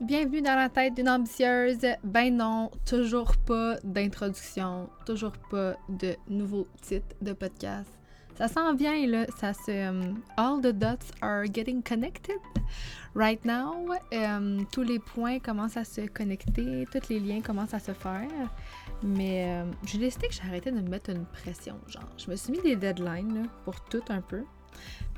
Bienvenue dans la tête d'une ambitieuse. Ben non, toujours pas d'introduction, toujours pas de nouveau titre de podcast. Ça s'en vient là, ça se. um, all the dots are getting connected right now. Um, tous les points commencent à se connecter, tous les liens commencent à se faire. Mais um, j'ai décidé que j'arrêtais de me mettre une pression, genre. Je me suis mis des deadlines là, pour tout un peu.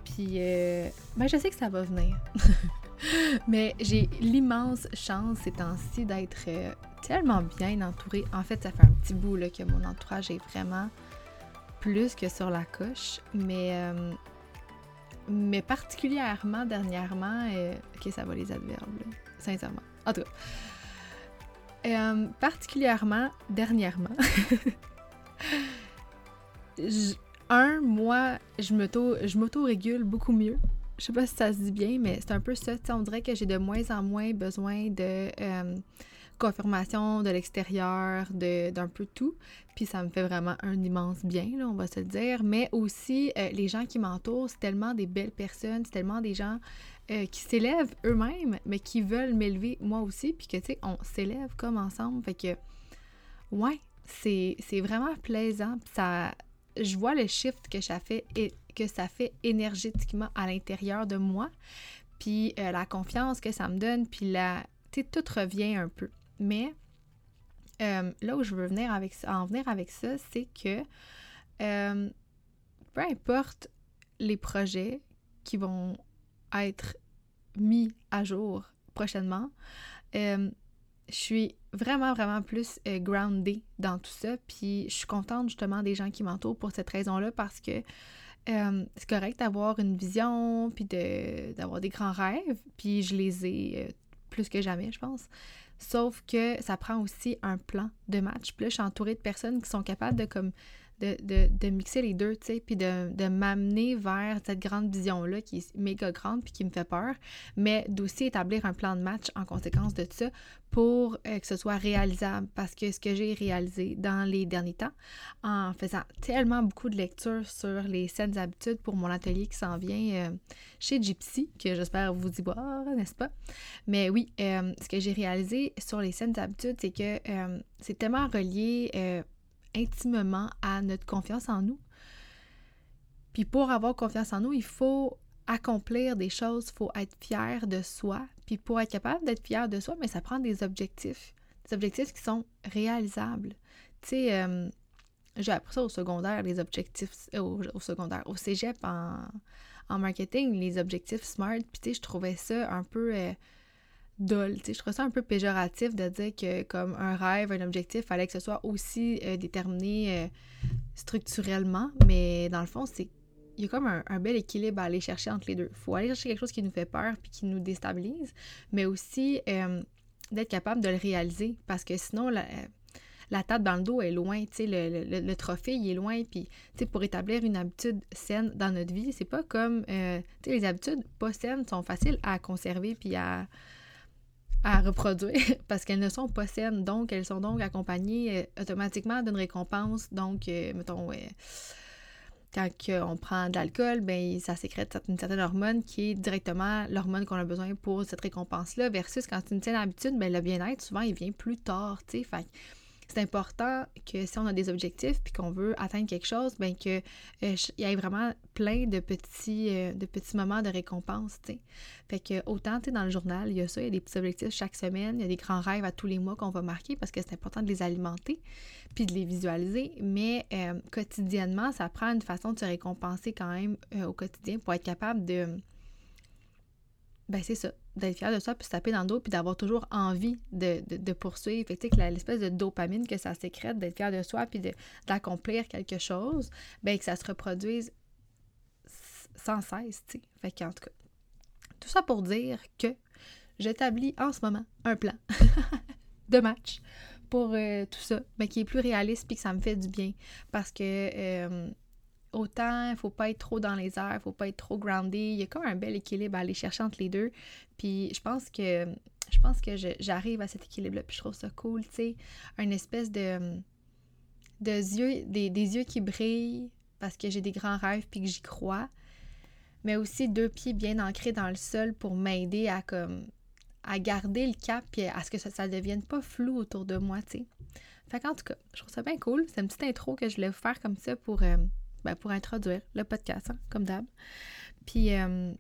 Puis, euh, ben je sais que ça va venir. Mais j'ai l'immense chance ces temps-ci d'être euh, tellement bien entourée. En fait, ça fait un petit bout là, que mon entourage est vraiment plus que sur la coche. Mais, euh, mais particulièrement dernièrement, euh, ok, ça va les adverbes, là, sincèrement. En tout cas. Euh, particulièrement dernièrement. un, moi, je m'auto-régule beaucoup mieux je sais pas si ça se dit bien, mais c'est un peu ça. On dirait que j'ai de moins en moins besoin de euh, confirmation de l'extérieur, d'un peu tout. Puis ça me fait vraiment un immense bien, là, on va se le dire. Mais aussi, euh, les gens qui m'entourent, c'est tellement des belles personnes, c'est tellement des gens euh, qui s'élèvent eux-mêmes, mais qui veulent m'élever moi aussi. Puis que, tu sais, on s'élève comme ensemble. Fait que, ouais, c'est vraiment plaisant. Ça, je vois le shift que ça fait, et que ça fait énergétiquement à l'intérieur de moi, puis euh, la confiance que ça me donne, puis la, tout revient un peu. Mais euh, là où je veux venir avec en venir avec ça, c'est que euh, peu importe les projets qui vont être mis à jour prochainement, je suis vraiment, vraiment plus euh, grounded dans tout ça. Puis je suis contente justement des gens qui m'entourent pour cette raison-là parce que euh, c'est correct d'avoir une vision, puis de- d'avoir des grands rêves, puis je les ai euh, plus que jamais, je pense. Sauf que ça prend aussi un plan de match. Puis là, je suis entourée de personnes qui sont capables de comme de, de, mixer les deux, tu sais, puis de, de m'amener vers cette grande vision-là qui est méga grande puis qui me fait peur, mais d'aussi établir un plan de match en conséquence de ça pour euh, que ce soit réalisable. Parce que ce que j'ai réalisé dans les derniers temps, en faisant tellement beaucoup de lectures sur les saines habitudes pour mon atelier qui s'en vient euh, chez Gypsy, que j'espère vous y voir, n'est-ce pas? Mais oui, euh, ce que j'ai réalisé sur les saines habitudes, c'est que c'est tellement relié intimement à notre confiance en nous. Puis pour avoir confiance en nous, il faut accomplir des choses, il faut être fier de soi. Puis pour être capable d'être fier de soi, mais ça prend des objectifs. Des objectifs qui sont réalisables. Tu sais, euh, j'ai appris ça au secondaire, les objectifs, euh, au, secondaire, au cégep en, en marketing, les objectifs SMART. Puis tu sais, je trouvais ça un peu euh, je trouvais ça un peu péjoratif de dire que comme un rêve, un objectif, fallait que ce soit aussi euh, déterminé euh, structurellement. Mais dans le fond, c'est il y a comme un, bel équilibre à aller chercher entre les deux. Il faut aller chercher quelque chose qui nous fait peur puis qui nous déstabilise, mais aussi euh, d'être capable de le réaliser parce que sinon, la, la tête dans le dos est loin, le, le- le trophée, il est loin, puis, pour établir une habitude saine dans notre vie, c'est pas comme, les habitudes pas saines sont faciles à conserver puis à, à reproduire parce qu'elles ne sont pas saines, donc elles sont donc accompagnées euh, automatiquement d'une récompense, donc, euh, mettons, euh, quand on prend de l'alcool, ben ça sécrète une certaine hormone qui est directement l'hormone qu'on a besoin pour cette récompense-là, versus quand c'est une saine habitude, ben le bien-être, souvent, il vient plus tard, c'est important que si on a des objectifs puis qu'on veut atteindre quelque chose, ben que euh, il y ait vraiment plein de petits, euh, de petits moments de récompense. Fait que autant, tu dans le journal, il y a ça, il y a des petits objectifs chaque semaine, il y a des grands rêves à tous les mois qu'on va marquer parce que c'est important de les alimenter puis de les visualiser, mais euh, quotidiennement, ça prend une façon de se récompenser quand même au quotidien pour être capable de... Ben c'est ça, d'être fier de soi, puis se taper dans le dos, puis d'avoir toujours envie de, poursuivre. Fait que, l'espèce de dopamine que ça sécrète, d'être fier de soi, puis d'accomplir quelque chose, ben que ça se reproduise sans cesse, tu sais. Fait tout cas, tout ça pour dire que j'établis en ce moment un plan de match pour euh, tout ça, mais qui est plus réaliste puis que ça me fait du bien. Parce que euh, autant, il faut pas être trop dans les airs, faut pas être trop grounded. Il y a comme un bel équilibre à aller chercher entre les deux. Puis je pense que je pense que j'arrive à cet équilibre-là, puis je trouve ça cool, tu sais. Un espèce de, de yeux, des, des yeux qui brillent parce que j'ai des grands rêves puis que j'y crois. Mais aussi deux pieds bien ancrés dans le sol pour m'aider à comme à garder le cap et à ce que ça ne devienne pas flou autour de moi, tu sais. Fait qu'en tout cas, je trouve ça bien cool. C'est une petite intro que je voulais vous faire comme ça pour, euh, ben, pour introduire le podcast, hein, comme d'hab. Puis, euh,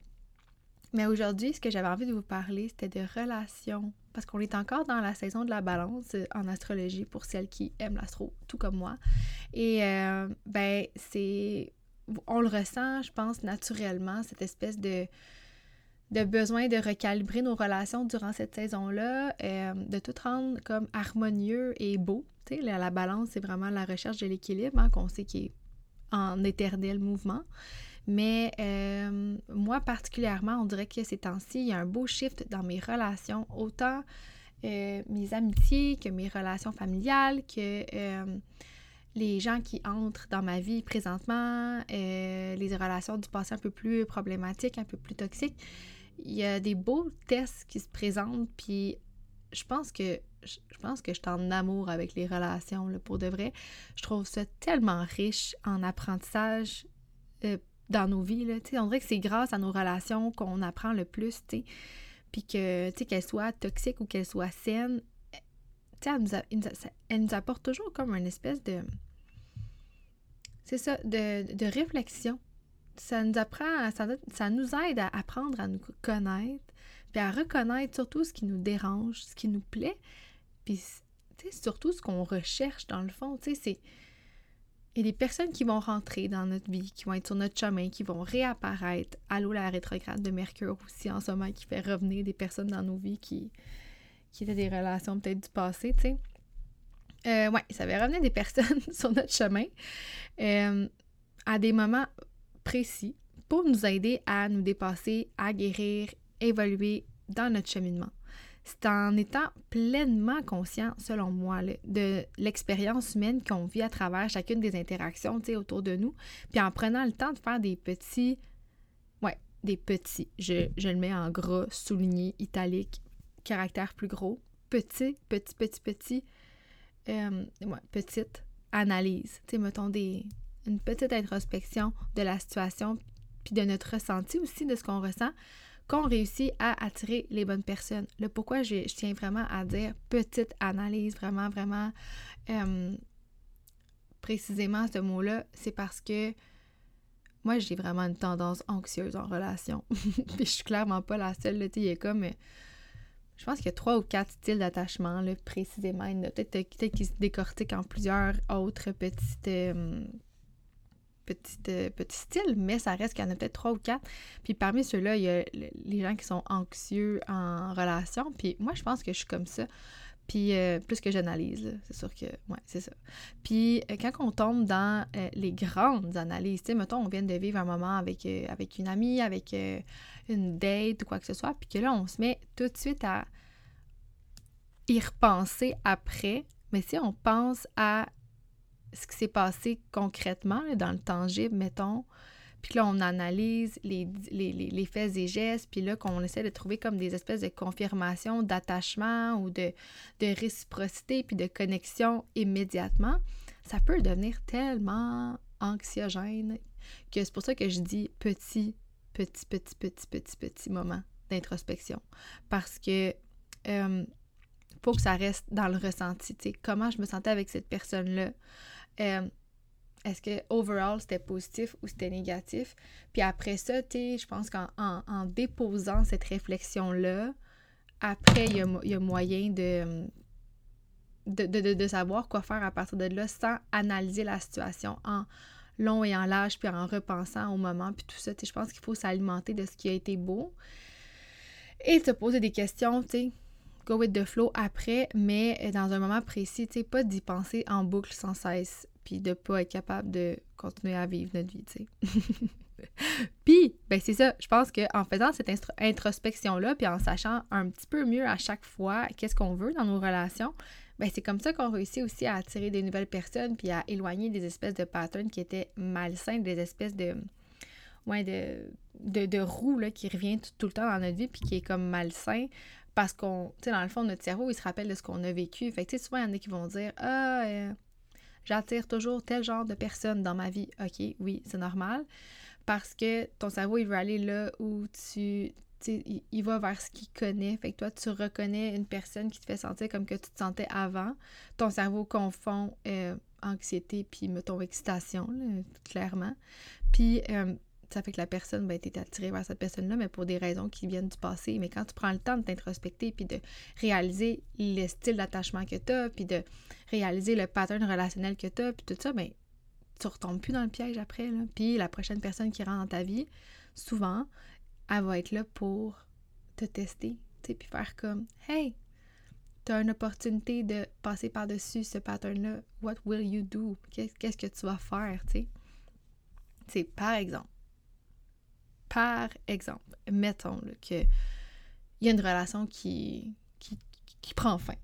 mais aujourd'hui, ce que j'avais envie de vous parler, c'était de relations. Parce qu'on est encore dans la saison de la balance euh, en astrologie pour celles qui aiment l'astro, tout comme moi. Et ben, c'est. On le ressent, je pense, naturellement, cette espèce de de besoin de recalibrer nos relations durant cette saison-là, euh, de tout rendre comme harmonieux et beau. Tu sais, la, balance, c'est vraiment la recherche de l'équilibre, hein, qu'on sait qui est en éternel mouvement. Mais euh, moi, particulièrement, on dirait que ces temps-ci, il y a un beau shift dans mes relations, autant euh, mes amitiés que mes relations familiales, que les gens qui entrent dans ma vie présentement, les relations du passé un peu plus problématiques, un peu plus toxiques il y a des beaux tests qui se présentent, puis je pense que je pense que je suis en amour avec les relations, pour de vrai. Je trouve ça tellement riche en apprentissage euh, dans nos vies. On dirait que c'est grâce à nos relations qu'on apprend le plus, tu Puis que, tu sais, qu'elles soient toxiques ou qu'elles soient saines, elle nous, elle nous apporte toujours comme une espèce de... C'est ça, de, de réflexion ça nous apprend, ça, ça, nous aide à apprendre à nous connaître, puis à reconnaître surtout ce qui nous dérange, ce qui nous plaît, puis surtout ce qu'on recherche dans le fond. Tu sais, c'est. Il y a des personnes qui vont rentrer dans notre vie, qui vont être sur notre chemin, qui vont réapparaître. Allô, la rétrograde de Mercure aussi en ce moment, qui fait revenir des personnes dans nos vies qui, qui étaient des relations peut-être du passé, tu sais. Euh, ouais, ça va revenir des personnes sur notre chemin euh, à des moments précis pour nous aider à nous dépasser, à guérir, évoluer dans notre cheminement. C'est en étant pleinement conscient, selon moi, de l'expérience humaine qu'on vit à travers chacune des interactions autour de nous, puis en prenant le temps de faire des petits, ouais, des petits, je, je le mets en gras, souligné, italique, caractère plus gros, petit, petit, petit, petit, euh, ouais, petite analyse, tu sais, mettons des, une petite introspection de la situation, puis de notre ressenti aussi, de ce qu'on ressent, qu'on réussit à attirer les bonnes personnes. Le pourquoi je, tiens vraiment à dire petite analyse, vraiment, vraiment euh, précisément ce mot-là, c'est parce que moi, j'ai vraiment une tendance anxieuse en relation. puis je suis clairement pas la seule. Là, il y a comme. Je pense qu'il y a trois ou quatre styles d'attachement, précisément. Peut-être peut qu'ils se décortiquent en plusieurs autres petites. Euh, petit, euh, style, mais ça reste qu'il y en a peut-être trois ou quatre. Puis parmi ceux-là, il y a les gens qui sont anxieux en relation. Puis moi, je pense que je suis comme ça. Puis euh, plus que j'analyse, c'est sûr que, ouais, c'est ça. Puis euh, quand on tombe dans les grandes analyses, tu sais, mettons, on vient de vivre un moment avec, avec une amie, avec une date ou quoi que ce soit, puis que là, on se met tout de suite à y repenser après. Mais si on pense à ce qui s'est passé concrètement, dans le tangible, mettons. Puis là, on analyse les, les, faits et gestes, puis là, qu'on essaie de trouver comme des espèces de confirmations d'attachement ou de, de réciprocité, puis de connexion immédiatement, ça peut devenir tellement anxiogène que c'est pour ça que je dis petit, petit, petit, petit, petit, petit moment d'introspection. Parce que euh, faut que ça reste dans le ressenti. sais, Comment je me sentais avec cette personne-là? Euh, est-ce que overall c'était positif ou c'était négatif? Puis après ça, tu je pense qu'en en, déposant cette réflexion-là, après, il y a, moyen de de, savoir quoi faire à partir de là sans analyser la situation en long et en large, puis en repensant au moment, puis tout ça. Je pense qu'il faut s'alimenter de ce qui a été beau et se poser des questions, tu sais go with the flow après, mais dans un moment précis, tu sais, pas d'y penser en boucle sans cesse, puis de pas être capable de continuer à vivre notre vie, tu sais. puis, ben c'est ça, je pense qu'en faisant cette introspection-là, puis en sachant un petit peu mieux à chaque fois qu'est-ce qu'on veut dans nos relations, ben c'est comme ça qu'on réussit aussi à attirer des nouvelles personnes, puis à éloigner des espèces de patterns qui étaient malsains, des espèces de ouais, de, de, de qui revient tout, le temps dans notre vie puis qui est comme malsain parce qu'on, tu sais, dans le fond, notre cerveau, il se rappelle de ce qu'on a vécu. Fait que, tu sais, souvent, il y en a qui vont dire Ah, euh, j'attire toujours tel genre de personne dans ma vie. OK, oui, c'est normal. Parce que ton cerveau, il veut aller là où tu il, il, va vers ce qu'il connaît. Fait que toi, tu reconnais une personne qui te fait sentir comme que tu te sentais avant. Ton cerveau confond euh, anxiété puis, mettons, excitation, clairement. Puis, euh, ça fait que la personne, ben, t'es attiré vers cette personne-là, mais pour des raisons qui viennent du passé. Mais quand tu prends le temps de t'introspecter puis de réaliser le style d'attachement que tu as, puis de réaliser le pattern relationnel que tu as, puis tout ça, ben, tu retombes plus dans le piège après. Là. Puis la prochaine personne qui rentre dans ta vie, souvent, elle va être là pour te tester, tu sais, puis faire comme Hey, tu as une opportunité de passer par-dessus ce pattern-là. What will you do? Qu'est-ce que tu vas faire, tu sais? C'est par exemple. Par exemple, mettons qu'il y a une relation qui, qui, prend fin.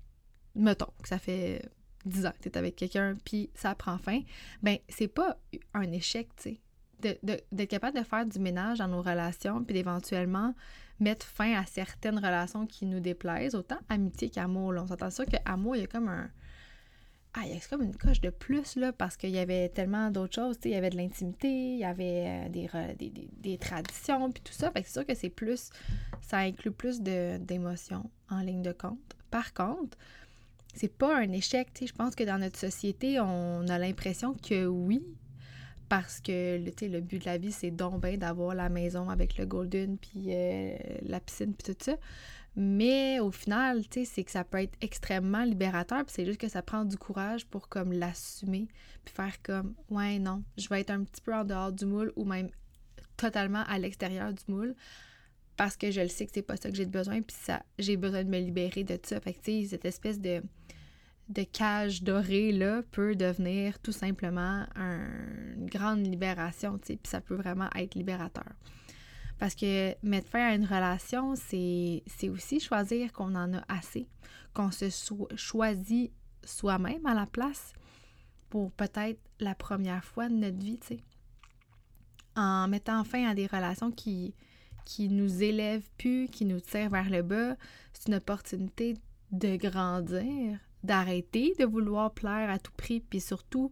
Mettons que ça fait 10 ans que tu es avec quelqu'un, puis ça prend fin. Ben, c'est pas un échec, tu sais d'être capable de faire du ménage dans nos relations, puis d'éventuellement mettre fin à certaines relations qui nous déplaisent, autant amitié qu'amour. On s'entend sûr qu'amour, il y a comme un. Ah, a comme une coche de plus, là, parce qu'il y avait tellement d'autres choses. Il y avait de l'intimité, il y avait euh, des, des, traditions, puis tout ça. Fait que c'est sûr que c'est plus. Ça inclut plus d'émotions en ligne de compte. Par contre, c'est pas un échec. Je pense que dans notre société, on a l'impression que oui, parce que le but de la vie, c'est donc d'avoir la maison avec le golden, puis euh, la piscine, puis tout ça. Mais au final, tu sais, c'est que ça peut être extrêmement libérateur, puis c'est juste que ça prend du courage pour l'assumer, puis faire comme, ouais, non, je vais être un petit peu en dehors du moule ou même totalement à l'extérieur du moule parce que je le sais que c'est pas ça que j'ai besoin, puis j'ai besoin de me libérer de ça. Fait que, tu sais, cette espèce de de cage dorée là peut devenir tout simplement une grande libération, tu sais, puis ça peut vraiment être libérateur. Parce que mettre fin à une relation, c'est aussi choisir qu'on en a assez, qu'on se choisit soi-même à la place pour peut-être la première fois de notre vie. En mettant fin à des relations qui, qui nous élèvent plus, qui nous tirent vers le bas, c'est une opportunité de grandir, d'arrêter de vouloir plaire à tout prix, puis surtout,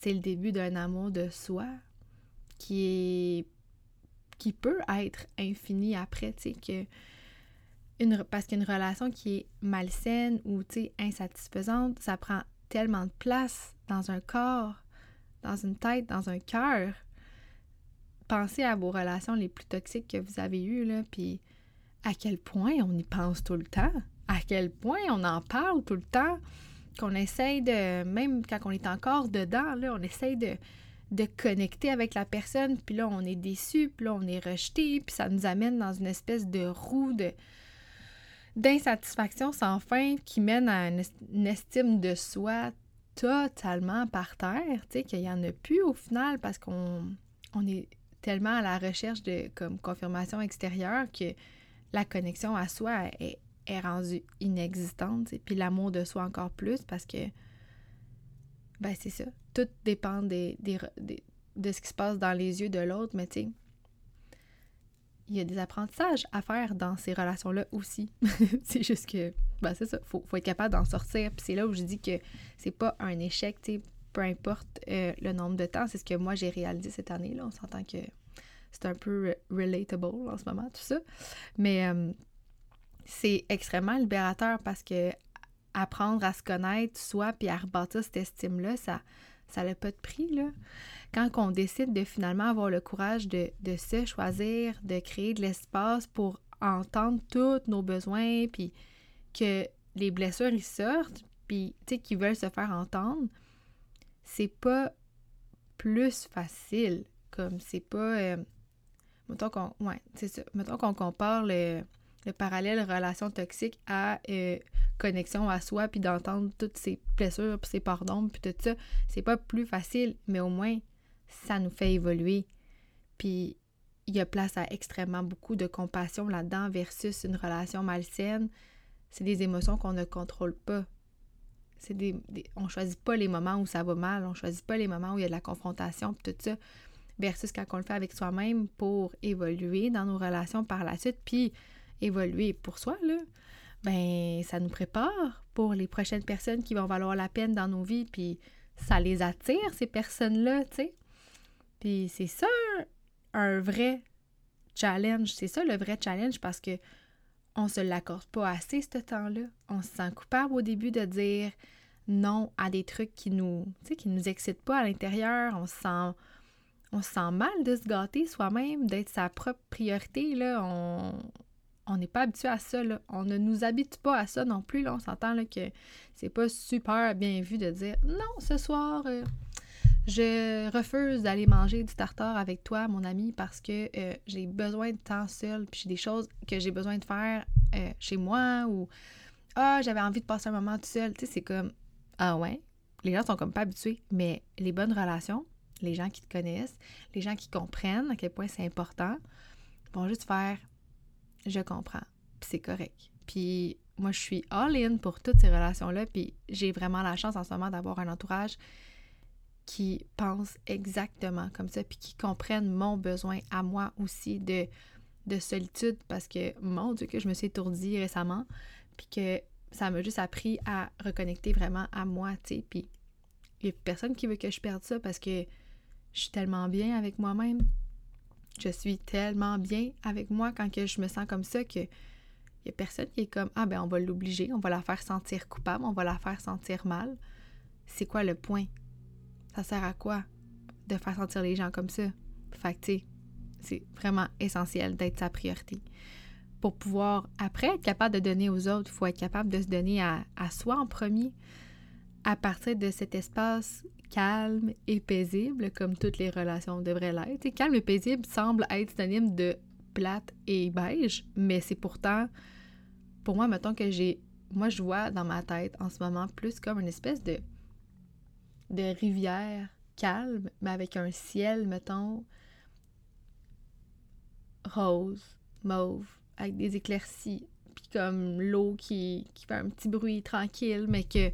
c'est le début d'un amour de soi qui est qui peut être infini après, tu sais, que parce qu'une relation qui est malsaine ou, tu sais, insatisfaisante, ça prend tellement de place dans un corps, dans une tête, dans un cœur. Pensez à vos relations les plus toxiques que vous avez eues, là, puis à quel point on y pense tout le temps à quel point on en parle tout le temps, qu'on essaye de, même quand on est encore dedans, là, on essaye de, de connecter avec la personne, puis là, on est déçu, puis là, on est rejeté, puis ça nous amène dans une espèce de roue de d'insatisfaction sans fin qui mène à une, estime de soi totalement par terre, tu sais, qu'il n'y en a plus au final parce qu'on on est tellement à la recherche de comme confirmation extérieure que la connexion à soi est rendue inexistante, puis l'amour de soi encore plus parce que, ben c'est ça, tout dépend des, de ce qui se passe dans les yeux de l'autre, mais tu sais, il y a des apprentissages à faire dans ces relations-là aussi. c'est juste que, ben c'est ça, faut, faut être capable d'en sortir, puis c'est là où je dis que c'est pas un échec, tu sais, peu importe euh, le nombre de temps, c'est ce que moi j'ai réalisé cette année, là, on s'entend que c'est un peu relatable en ce moment, tout ça. Mais euh, c'est extrêmement libérateur parce que apprendre à se connaître soi puis à rebâtir cette estime-là, ça ça n'a pas de prix. Là. Quand on décide de finalement avoir le courage de, se choisir, de créer de l'espace pour entendre tous nos besoins, puis que les blessures ils sortent, puis tu sais, qu'ils veulent se faire entendre, c'est pas plus facile. Comme c'est pas. Euh, mettons qu'on. Ouais, c'est ça. Mettons qu'on compare le le parallèle relation toxique à euh, connexion à soi, puis d'entendre toutes ces blessures, puis ces pardons, puis tout ça, c'est pas plus facile, mais au moins, ça nous fait évoluer. Puis il y a place à extrêmement beaucoup de compassion là-dedans versus une relation malsaine. C'est des émotions qu'on ne contrôle pas. C'est des, on choisit pas les moments où ça va mal, on choisit pas les moments où il y a de la confrontation, puis tout ça, versus quand on le fait avec soi-même pour évoluer dans nos relations par la suite. Puis évoluer pour soi, là, ben ça nous prépare pour les prochaines personnes qui vont valoir la peine dans nos vies, puis ça les attire, ces personnes-là, tu sais. Puis c'est ça, un vrai challenge. C'est ça le vrai challenge parce que on se l'accorde pas assez ce temps-là. On se sent coupable au début de dire non à des trucs qui nous, qui nous excitent pas à l'intérieur. On se sent on se sent mal de se gâter soi-même, d'être sa propre priorité. Là. On n'est pas habitué à ça. On ne nous habitue pas à ça non plus. Là. On s'entend là, que c'est pas super bien vu de dire non, ce soir, euh, je refuse d'aller manger du tartare avec toi, mon ami, parce que euh, j'ai besoin de temps seul, puis j'ai des choses que j'ai besoin de faire euh, chez moi ou Ah, j'avais envie de passer un moment tout seul. Tu sais, c'est comme Ah ouais. Les gens sont comme pas habitués, mais les bonnes relations, les gens qui te connaissent, les gens qui comprennent à quel point c'est important, vont juste faire je comprends, puis c'est correct. Puis moi, je suis all-in pour toutes ces relations-là, puis j'ai vraiment la chance en ce moment d'avoir un entourage qui pense exactement comme ça, puis qui comprennent mon besoin à moi aussi de, de solitude, parce que, mon Dieu, que je me suis étourdie récemment, puis que ça m'a juste appris à reconnecter vraiment à moi, tu sais, puis il n'y a personne qui veut que je perde ça parce que je suis tellement bien avec moi-même. Je suis tellement bien avec moi quand je me sens comme ça que il y a personne qui est comme ah ben on va l'obliger, on va la faire sentir coupable, on va la faire sentir mal. C'est quoi le point? Ça sert à quoi de faire sentir les gens comme ça? Fait que c'est vraiment essentiel d'être sa priorité. Pour pouvoir après être capable de donner aux autres, il faut être capable de se donner à soi en premier à partir de cet espace calme et paisible, comme toutes les relations devraient l'être. calme et paisible semble être synonyme de plate et beige, mais c'est pourtant, pour moi, mettons que j'ai, moi je vois dans ma tête en ce moment plus comme une espèce de, de rivière calme, mais avec un ciel, mettons, rose, mauve, avec des éclaircies, puis comme l'eau qui, qui fait un petit bruit tranquille, mais que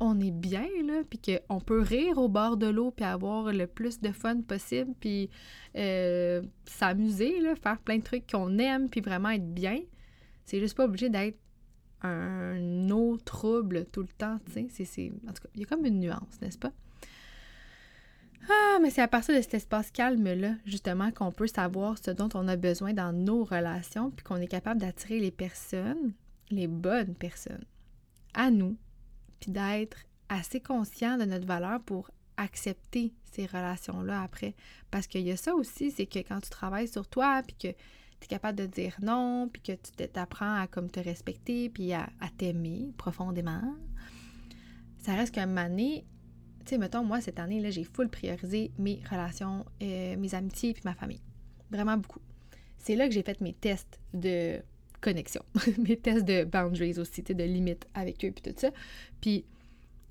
on est bien, là, puis qu'on peut rire au bord de l'eau, puis avoir le plus de fun possible, puis euh, s'amuser, là, faire plein de trucs qu'on aime, puis vraiment être bien. C'est juste pas obligé d'être un eau trouble tout le temps, tu sais. En tout cas, il y a comme une nuance, n'est-ce pas? Ah, mais c'est à partir de cet espace calme-là, justement, qu'on peut savoir ce dont on a besoin dans nos relations, puis qu'on est capable d'attirer les personnes, les bonnes personnes, à nous, d'être assez conscient de notre valeur pour accepter ces relations-là après. Parce qu'il y a ça aussi, c'est que quand tu travailles sur toi, puis que tu es capable de dire non, puis que tu t'apprends à comme te respecter, puis à, t'aimer profondément, ça reste qu'un donné, tu sais, mettons, moi, cette année, là, j'ai full priorisé mes relations, euh, mes amitiés, puis ma famille. Vraiment beaucoup. C'est là que j'ai fait mes tests de mes tests de boundaries aussi, de limites avec eux, puis tout ça. Puis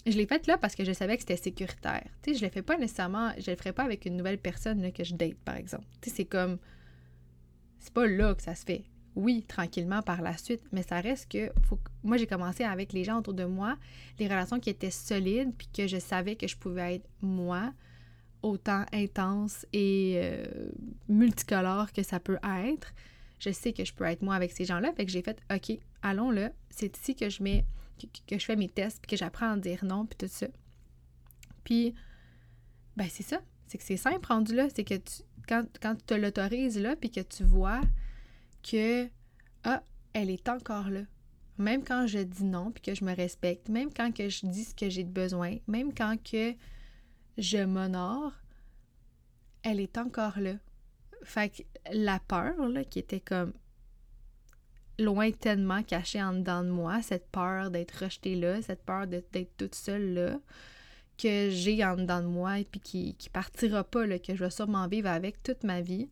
je l'ai fait là parce que je savais que c'était sécuritaire. Tu sais, je le fais pas nécessairement, je le ferai pas avec une nouvelle personne que je date, par exemple. C'est comme, c'est pas là que ça se fait. Oui, tranquillement par la suite, mais ça reste que, moi j'ai commencé avec les gens autour de moi, les relations qui étaient solides, puis que je savais que je pouvais être moi, autant intense et euh, multicolore que ça peut être je sais que je peux être moi avec ces gens-là. Fait que j'ai fait, OK, allons là. C'est ici que je mets, que, je fais mes tests, puis que j'apprends à dire non, puis tout ça. Puis, ben c'est ça. C'est que c'est simple rendu là. C'est que tu, quand, quand tu te l'autorises là, puis que tu vois que, ah, elle est encore là. Même quand je dis non, puis que je me respecte, même quand que je dis ce que j'ai de besoin, même quand que je m'honore, elle est encore là. Fait que la peur, là, qui était comme lointainement cachée en dedans de moi, cette peur d'être rejetée là, cette peur d'être toute seule là, que j'ai en dedans de moi et puis qui, qui partira pas, là, que je vais sûrement vivre avec toute ma vie,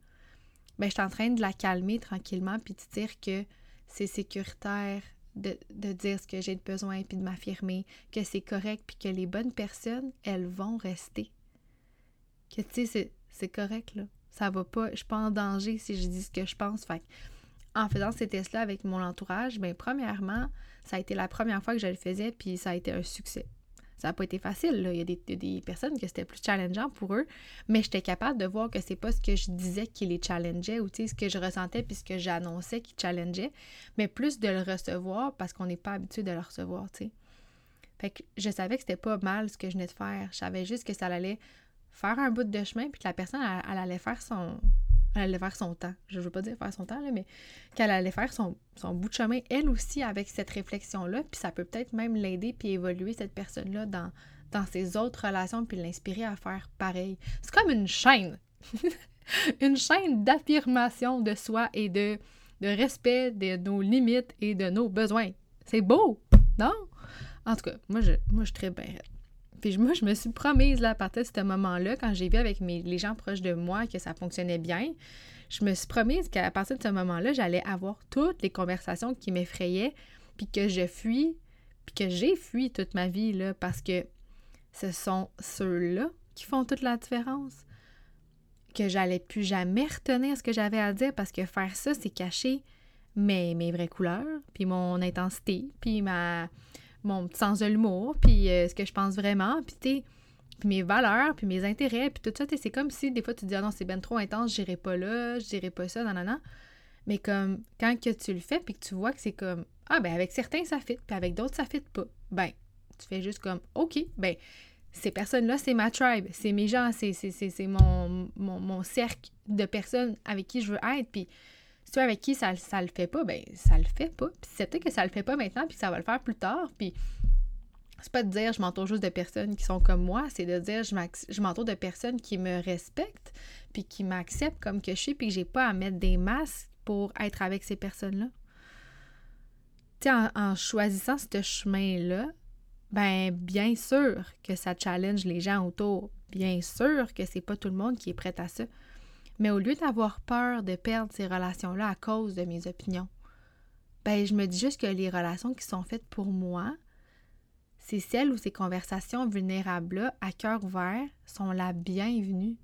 ben, je suis en train de la calmer tranquillement puis de dire que c'est sécuritaire de, de, dire ce que j'ai besoin puis de m'affirmer, que c'est correct puis que les bonnes personnes, elles vont rester. Que tu sais, c'est correct là ça va pas, je suis pas en danger si je dis ce que je pense. Fait en faisant ces tests-là avec mon entourage, bien, premièrement, ça a été la première fois que je le faisais, puis ça a été un succès. Ça n'a pas été facile. Il y a des, personnes que c'était plus challengeant pour eux, mais j'étais capable de voir que c'est pas ce que je disais qui les challengeait ou ce que je ressentais puis ce que j'annonçais qui challengeait, mais plus de le recevoir parce qu'on n'est pas habitué de le recevoir. Fait je savais que c'était pas mal ce que je venais de faire. Je savais juste que ça allait faire un bout de chemin, puis que la personne, elle, allait faire son, elle allait faire son temps. Je veux pas dire faire son temps, là, mais qu'elle allait faire son, bout de chemin, elle aussi, avec cette réflexion-là. Puis ça peut peut-être même l'aider puis évoluer cette personne-là dans, dans ses autres relations puis l'inspirer à faire pareil. C'est comme une chaîne. une chaîne d'affirmation de soi et de, de respect de nos limites et de nos besoins. C'est beau, non? En tout cas, moi, je, moi, je très bien puis moi, je me suis promise, là, à partir de ce moment-là, quand j'ai vu avec mes, les gens proches de moi que ça fonctionnait bien, je me suis promise qu'à partir de ce moment-là, j'allais avoir toutes les conversations qui m'effrayaient, puis que je fuis, puis que j'ai fui toute ma vie, là, parce que ce sont ceux-là qui font toute la différence. Que j'allais plus jamais retenir ce que j'avais à dire, parce que faire ça, c'est cacher mes, mes vraies couleurs, puis mon intensité, puis ma mon petit sens de l'humour, puis euh, ce que je pense vraiment, puis puis mes valeurs, puis mes intérêts, puis tout ça, c'est comme si des fois tu te dis ah non, c'est ben trop intense, j'irai pas là, je dirai pas ça, non. Mais comme quand que tu le fais, puis que tu vois que c'est comme ah ben avec certains ça fit, puis avec d'autres ça fit pas, ben tu fais juste comme OK, ben ces personnes-là, c'est ma tribe, c'est mes gens, c'est mon, mon, mon cercle de personnes avec qui je veux être, puis tu avec qui ça, le fait pas, ben ça le fait pas. Puis c'est que ça le fait pas maintenant, puis ça va le faire plus tard. Puis c'est pas de dire je m'entoure juste de personnes qui sont comme moi, c'est de dire je m'entoure de personnes qui me respectent, puis qui m'acceptent comme que je suis, puis que j'ai pas à mettre des masques pour être avec ces personnes-là. Tu en, choisissant ce chemin-là, ben bien sûr que ça challenge les gens autour. Bien sûr que c'est pas tout le monde qui est prêt à ça. Mais au lieu d'avoir peur de perdre ces relations-là à cause de mes opinions, ben je me dis juste que les relations qui sont faites pour moi, c'est celles où ces conversations vulnérables-là, à cœur ouvert, sont la bienvenue.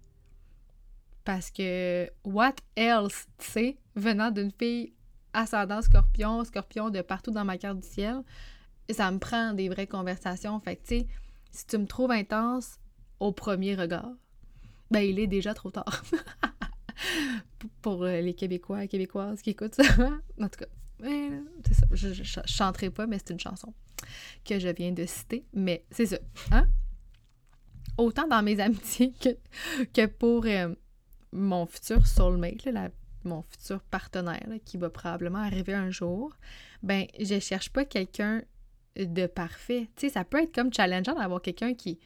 Parce que what else, tu sais, venant d'une fille ascendant scorpion, scorpion de partout dans ma carte du ciel, ça me prend des vraies conversations. Fait que, tu sais, si tu me trouves intense au premier regard, ben il est déjà trop tard. pour euh, les Québécois et Québécoises qui écoutent ça. en tout cas, c'est ça. Je, je, chanterai pas, mais c'est une chanson que je viens de citer. Mais c'est ça. Hein? Autant dans mes amitiés que, que pour euh, mon futur soulmate, mon futur partenaire qui va probablement arriver un jour, ben je cherche pas quelqu'un de parfait. Tu sais, ça peut être comme challengeant d'avoir quelqu'un qui,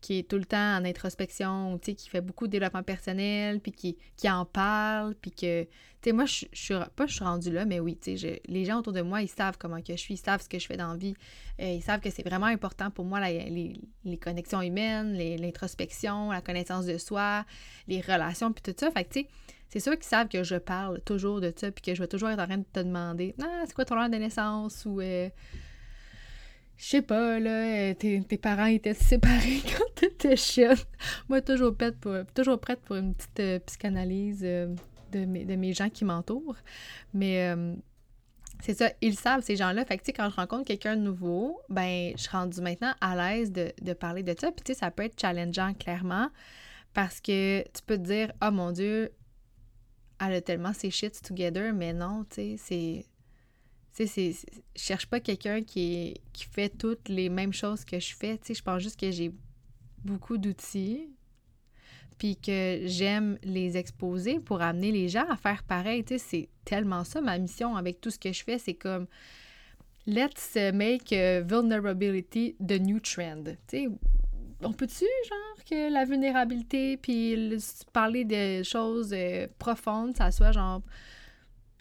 qui est tout le temps en introspection, tu sais, qui fait beaucoup de développement personnel, puis qui, qui en parle, puis que, tu sais, moi, je, suis, pas je suis rendue là, mais oui, tu sais, les gens autour de moi, ils savent comment que je suis, ils savent ce que je fais dans la vie, euh, ils savent que c'est vraiment important pour moi, les, les, connexions humaines, l'introspection, la connaissance de soi, les relations, puis tout ça, fait que, tu sais, c'est sûr qu'ils savent que je parle toujours de ça, puis que je vais toujours être en train de te demander, ah, c'est quoi ton nom de naissance, ou... Euh, je sais pas, là, euh, tes, parents étaient séparés quand t'étais jeune. Moi, toujours prête pour, toujours prête pour une petite euh, psychanalyse euh, de, mes, de mes gens qui m'entourent. Mais c'est ça, ils savent, ces gens-là. Fait que, tu sais, quand je rencontre quelqu'un de nouveau, ben, je suis rendue maintenant à l'aise de, de, parler de ça. Puis, tu sais, ça peut être challengeant, clairement, parce que tu peux te dire, oh mon Dieu, elle a tellement ses shits together, mais non, tu sais, c'est tu sais, je cherche pas quelqu'un qui, qui fait toutes les mêmes choses que je fais. Tu sais, je pense juste que j'ai beaucoup d'outils, puis que j'aime les exposer pour amener les gens à faire pareil. Tu sais, c'est tellement ça ma mission avec tout ce que je fais. C'est comme let's make vulnerability the new trend. Tu sais, on peut-tu, genre, que la vulnérabilité, puis parler de choses euh, profondes, ça soit genre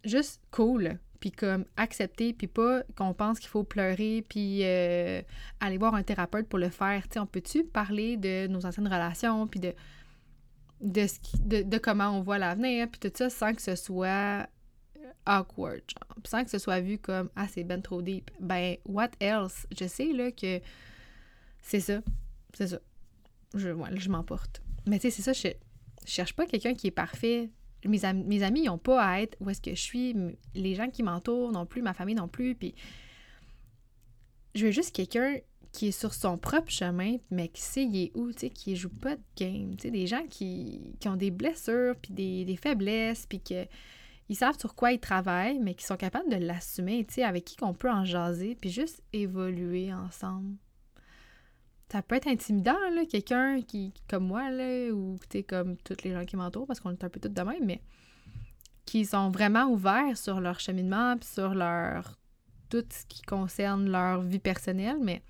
juste cool puis comme accepter, puis pas qu'on pense qu'il faut pleurer, puis euh, aller voir un thérapeute pour le faire. sais, on peut-tu parler de nos anciennes relations, puis de, de, ce de, comment on voit l'avenir, puis tout ça, sans que ce soit awkward, genre, sans que ce soit vu comme « Ah, c'est ben trop deep ». Ben, what else? Je sais, là, que c'est ça, c'est ça. Je, je m'emporte. Mais tu sais, c'est ça, je, je cherche pas quelqu'un qui est parfait mes, amis n'ont pas à être où est-ce que je suis, les gens qui m'entourent non plus, ma famille non plus, puis je veux juste quelqu'un qui est sur son propre chemin, mais qui sait il est où, qui joue pas de game, tu des gens qui, ont des blessures, puis des, faiblesses, puis que ils savent sur quoi ils travaillent, mais qui sont capables de l'assumer, tu sais, avec qui qu'on peut en jaser, puis juste évoluer ensemble. Ça peut être intimidant, là, quelqu'un qui, comme moi, là, ou comme tous les gens qui m'entourent, parce qu'on est un peu tous de même, mais qui sont vraiment ouverts sur leur cheminement, puis sur leur tout ce qui concerne leur vie personnelle, mais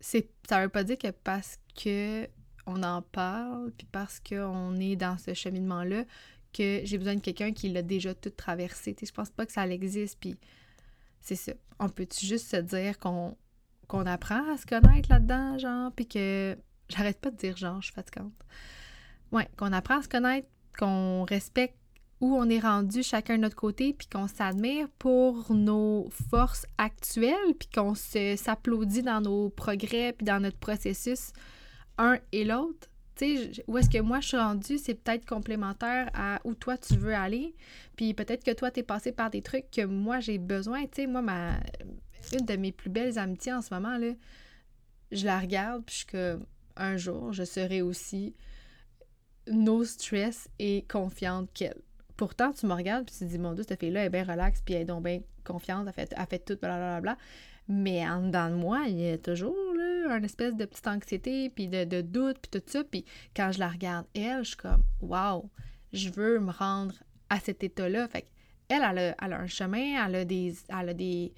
c'est ça veut pas dire que parce que on en parle, puis parce qu'on est dans ce cheminement-là, que j'ai besoin de quelqu'un qui l'a déjà tout traversé. Je pense pas que ça existe, puis c'est ça. On peut juste se dire qu'on qu'on apprend à se connaître là-dedans, genre, puis que j'arrête pas de dire genre, je suis fatigante. Ouais, qu'on apprend à se connaître, qu'on respecte où on est rendu chacun de notre côté, puis qu'on s'admire pour nos forces actuelles, puis qu'on s'applaudit dans nos progrès, puis dans notre processus, un et l'autre. Tu sais, où est-ce que moi je suis rendue, c'est peut-être complémentaire à où toi tu veux aller. Puis peut-être que toi, tu es passé par des trucs que moi j'ai besoin. Tu sais, moi, ma, une de mes plus belles amitiés en ce moment, là, je la regarde, puis je suis comme, un jour, je serai aussi no stress et confiante qu'elle. Pourtant, tu me regardes, puis tu te dis, mon Dieu, cette fille-là est bien relaxe, puis elle est donc bien confiante, elle fait, elle fait tout, blablabla. Mais en dedans de moi, il y a toujours une espèce de petite anxiété, puis de, de doute, puis tout ça. Puis quand je la regarde, elle, je suis comme, waouh, je veux me rendre à cet état-là. Fait elle, elle a, elle a un chemin, elle a des, elle a des,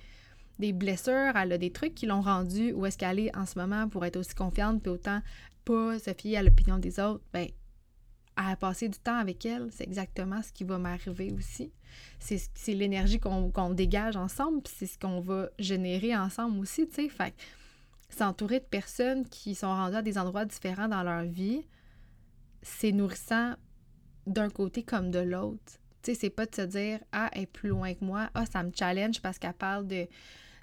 des blessures, elle a des trucs qui l'ont rendue où est-ce qu'elle est en ce moment pour être aussi confiante, puis autant pas se fier à l'opinion des autres, ben à passer du temps avec elle, c'est exactement ce qui va m'arriver aussi. C'est l'énergie qu'on dégage ensemble, puis c'est ce qu'on va générer ensemble aussi, tu sais. Fait s'entourer de personnes qui sont rendues à des endroits différents dans leur vie, c'est nourrissant d'un côté comme de l'autre. Tu sais, c'est pas de se dire Ah, elle est plus loin que moi, ah, ça me challenge parce qu'elle parle de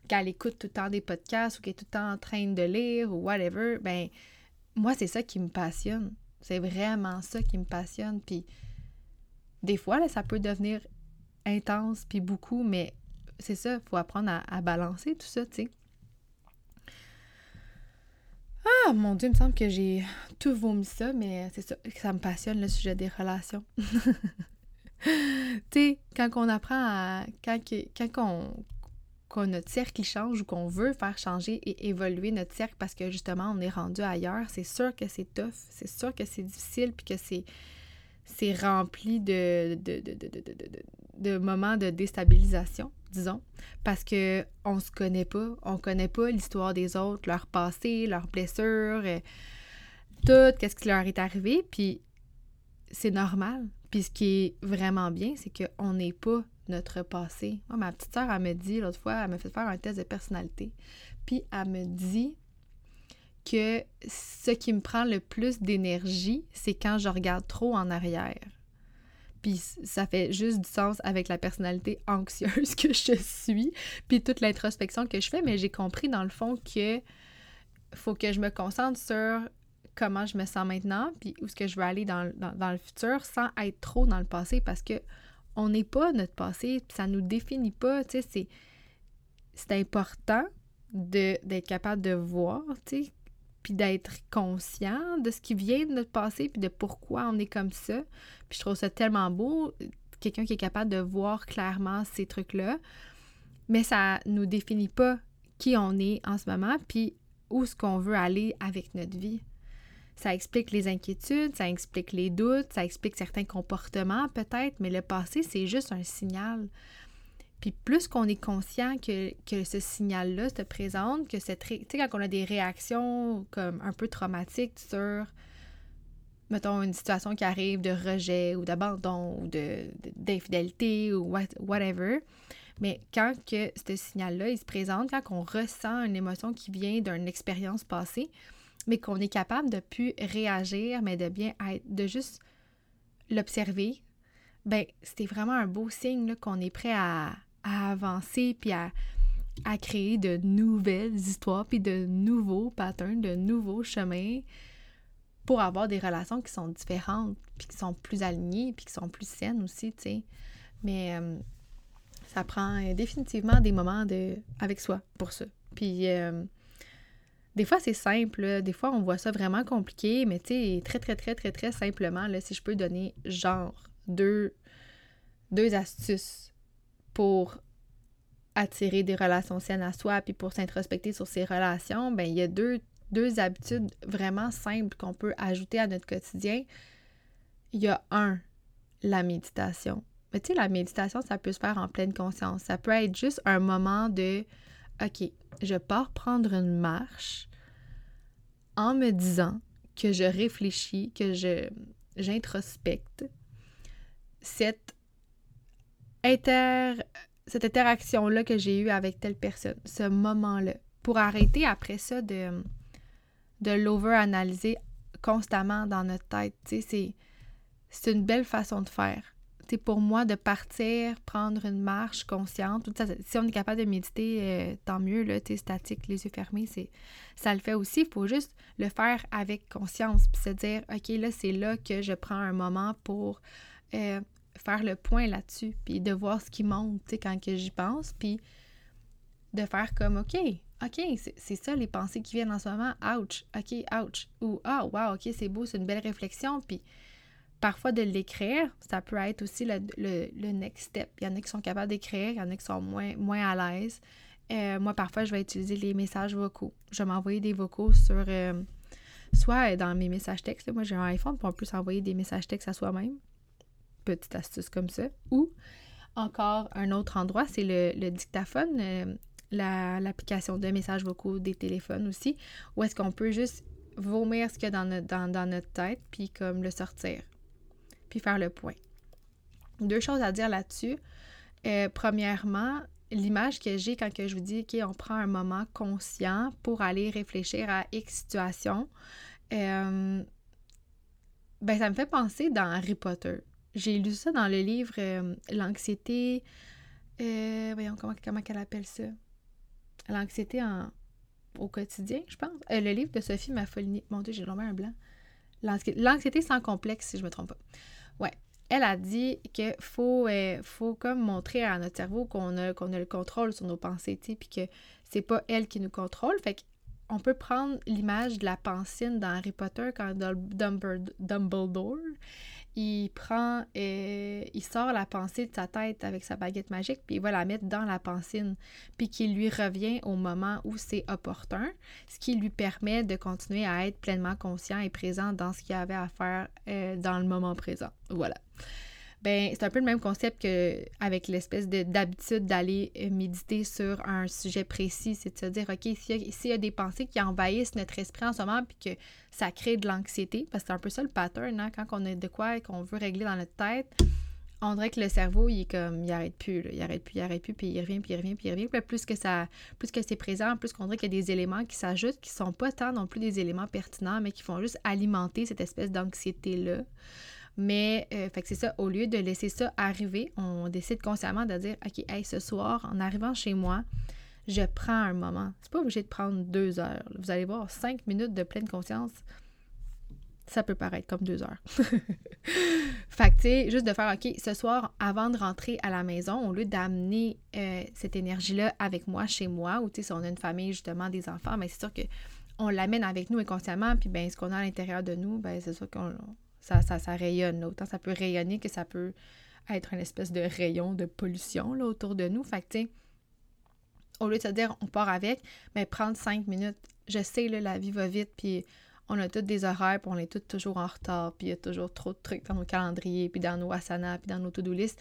qu'elle écoute tout le temps des podcasts ou qu'elle est tout le temps en train de lire ou whatever, ben moi, c'est ça qui me passionne. C'est vraiment ça qui me passionne. Puis des fois, là, ça peut devenir intense puis beaucoup, mais c'est ça, faut apprendre à, balancer tout ça, tu sais. Ah, mon Dieu, il me semble que j'ai tout vomi ça, mais c'est ça, ça me passionne le sujet des relations. tu sais, quand on apprend à. Quand on, notre cercle change ou qu'on veut faire changer et évoluer notre cercle parce que justement on est rendu ailleurs, c'est sûr que c'est tough, c'est sûr que c'est difficile puis que c'est c'est rempli de de, de, de, moments de déstabilisation, disons, parce que on se connaît pas, on connaît pas l'histoire des autres, leur passé, leurs blessures, euh, tout, qu'est-ce qui leur est arrivé, puis c'est normal. Puis ce qui est vraiment bien, c'est qu'on n'est pas notre passé. Ma petite sœur, elle me dit, l'autre fois, elle m'a fait faire un test de personnalité. Puis elle me dit que ce qui me prend le plus d'énergie, c'est quand je regarde trop en arrière. Puis ça fait juste du sens avec la personnalité anxieuse que je suis, puis toute l'introspection que je fais, mais j'ai compris dans le fond que faut que je me concentre sur comment je me sens maintenant, puis où est-ce que je veux aller dans, le futur sans être trop dans le passé parce que on n'est pas notre passé, ça nous définit pas, tu sais, c'est, important d'être capable de voir, tu sais, puis d'être conscient de ce qui vient de notre passé, puis de pourquoi on est comme ça. Puis je trouve ça tellement beau, quelqu'un qui est capable de voir clairement ces trucs-là, mais ça nous définit pas qui on est en ce moment, puis où est-ce qu'on veut aller avec notre vie. Ça explique les inquiétudes, ça explique les doutes, ça explique certains comportements peut-être, mais le passé, c'est juste un signal. Puis plus qu'on est conscient que, ce signal-là se présente, que cette... Tu sais, quand on a des réactions comme un peu traumatiques sur, mettons, une situation qui arrive de rejet ou d'abandon ou d'infidélité ou whatever, mais quand que ce signal-là, il se présente, quand on ressent une émotion qui vient d'une expérience passée, mais qu'on est capable de plus réagir, mais de bien être, de juste l'observer, ben c'était vraiment un beau signe qu'on est prêt à, avancer puis à, créer de nouvelles histoires puis de nouveaux patterns, de nouveaux chemins pour avoir des relations qui sont différentes puis qui sont plus alignées puis qui sont plus saines aussi, tu sais. Mais euh, ça prend définitivement des moments de avec soi pour ça. Puis euh, des fois, c'est simple. Des fois, on voit ça vraiment compliqué, mais tu sais, très, très, très, très, très simplement, là, si je peux donner genre deux, astuces pour attirer des relations saines à soi, puis pour s'introspecter sur ses relations, ben il y a deux, deux habitudes vraiment simples qu'on peut ajouter à notre quotidien. Il y a un, la méditation. Mais tu sais, la méditation, ça peut se faire en pleine conscience. Ça peut être juste un moment de OK, je pars prendre une marche en me disant que je réfléchis, que je j'introspecte cette inter cette interaction-là que j'ai eue avec telle personne, ce moment-là, pour arrêter après ça de, de l'over-analyser constamment dans notre tête. C'est une belle façon de faire. Pour moi de partir, prendre une marche consciente. Si on est capable de méditer, euh, tant mieux, là, statique, les yeux fermés, c'est, ça le fait aussi. Il faut juste le faire avec conscience, puis se dire, OK, là, c'est là que je prends un moment pour euh, faire le point là-dessus, puis de voir ce qui monte, quand que j'y pense, puis de faire comme, OK, OK, c'est ça les pensées qui viennent en ce moment, ouch, OK, ouch, ou ah, wow, OK, c'est beau, c'est une belle réflexion, puis parfois de l'écrire, ça peut être aussi le, next step. Il y en a qui sont capables d'écrire, il y en a qui sont moins, à l'aise. Euh, moi, parfois, je vais utiliser les messages vocaux. Je vais m'envoyer des vocaux sur, euh, soit dans mes messages textes, moi j'ai un iPhone, puis on peut s'envoyer des messages textes à soi-même petite astuce comme ça. Ou encore un autre endroit, c'est le, dictaphone, euh, l'application de messages vocaux des téléphones aussi, où est-ce qu'on peut juste vomir ce qu'il y a dans notre, dans, notre tête, puis comme le sortir, faire le point. Deux choses à dire là-dessus. Euh, premièrement, l'image que j'ai quand que je vous dis, OK, on prend un moment conscient pour aller réfléchir à X situation, euh, ben ça me fait penser dans Harry Potter. J'ai lu ça dans le livre euh, L'anxiété. Voyons, comment, comment qu'elle appelle ça? L'anxiété en, au quotidien, je pense. Le livre de Sophie Maffolini. Mon Dieu, j'ai l'ombert un blanc. L'anxiété sans complexe, si je me trompe pas. Ouais. Elle a dit qu'il faut, faut comme montrer à notre cerveau qu'on a, qu'on a le contrôle sur nos pensées, tu puis que c'est pas elle qui nous contrôle. Fait qu'on peut prendre l'image de la pensine dans Harry Potter quand Dumbledore il prend, euh, il sort la pensée de sa tête avec sa baguette magique, puis il va la mettre dans la pensine, puis qu'il lui revient au moment où c'est opportun, ce qui lui permet de continuer à être pleinement conscient et présent dans ce qu'il avait à faire euh, dans le moment présent. Voilà ben c'est un peu le même concept que avec l'espèce d'habitude d'aller euh, méditer sur un sujet précis, c'est de se dire, OK, s'il y, a des pensées qui envahissent notre esprit en ce moment, puis que ça crée de l'anxiété, parce que c'est un peu ça le pattern, hein, quand on a de quoi et qu'on veut régler dans notre tête, on dirait que le cerveau, il est comme, il arrête plus, il arrête plus, il arrête plus, puis il revient, puis il revient, puis il revient. Puis plus que ça, plus que c'est présent, plus qu'on dirait qu'il y a des éléments qui s'ajoutent, qui sont pas tant non plus des éléments pertinents, mais qui font juste alimenter cette espèce d'anxiété-là. Mais, euh, fait que c'est ça, au lieu de laisser ça arriver, on décide consciemment de dire, OK, hey, ce soir, en arrivant chez moi, je prends un moment. C'est pas obligé de prendre deux heures. Vous allez voir, cinq minutes de pleine conscience, ça peut paraître comme deux heures. fait que, tu sais, juste de faire, OK, ce soir, avant de rentrer à la maison, au lieu d'amener euh, cette énergie-là avec moi chez moi, ou tu sais, si on a une famille, justement, des enfants, mais c'est sûr que on l'amène avec nous inconsciemment, puis ben ce qu'on a à l'intérieur de nous, ben c'est sûr qu'on ça, ça, rayonne. Autant ça peut rayonner que ça peut être une espèce de rayon de pollution là, autour de nous. Fait que, au lieu de se dire on part avec, mais prendre cinq minutes. Je sais, là, la vie va vite, puis on a tous des horaires, puis on est tous toujours en retard, puis il y a toujours trop de trucs dans nos calendriers, puis dans nos asanas, puis dans nos to-do list.